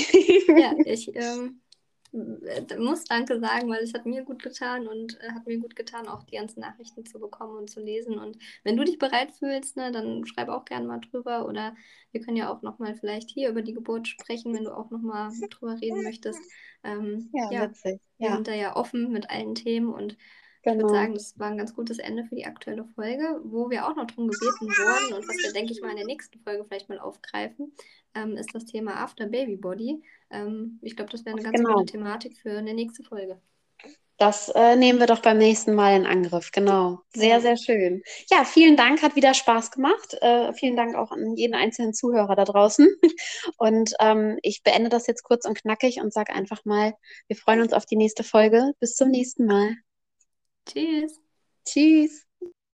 Ja, (laughs) ich ähm, äh, muss Danke sagen, weil es hat mir gut getan und äh, hat mir gut getan, auch die ganzen Nachrichten zu bekommen und zu lesen. Und wenn du dich bereit fühlst, ne, dann schreib auch gerne mal drüber oder wir können ja auch nochmal vielleicht hier über die Geburt sprechen, wenn du auch nochmal drüber reden möchtest. Ähm, ja, ja, witzig. Wir sind da ja offen mit allen Themen und Genau. Ich würde sagen, das war ein ganz gutes Ende für die aktuelle Folge, wo wir auch noch darum gebeten wurden und was wir, denke ich mal, in der nächsten Folge vielleicht mal aufgreifen, ähm, ist das Thema After Baby Body. Ähm, ich glaube, das wäre eine ganz genau. gute Thematik für eine nächste Folge. Das äh, nehmen wir doch beim nächsten Mal in Angriff. Genau. Sehr, sehr schön. Ja, vielen Dank. Hat wieder Spaß gemacht. Äh, vielen Dank auch an jeden einzelnen Zuhörer da draußen. (laughs) Und ähm, ich beende das jetzt kurz und knackig und sage einfach mal, wir freuen uns auf die nächste Folge. Bis zum nächsten Mal. Tschüss. Tschüss.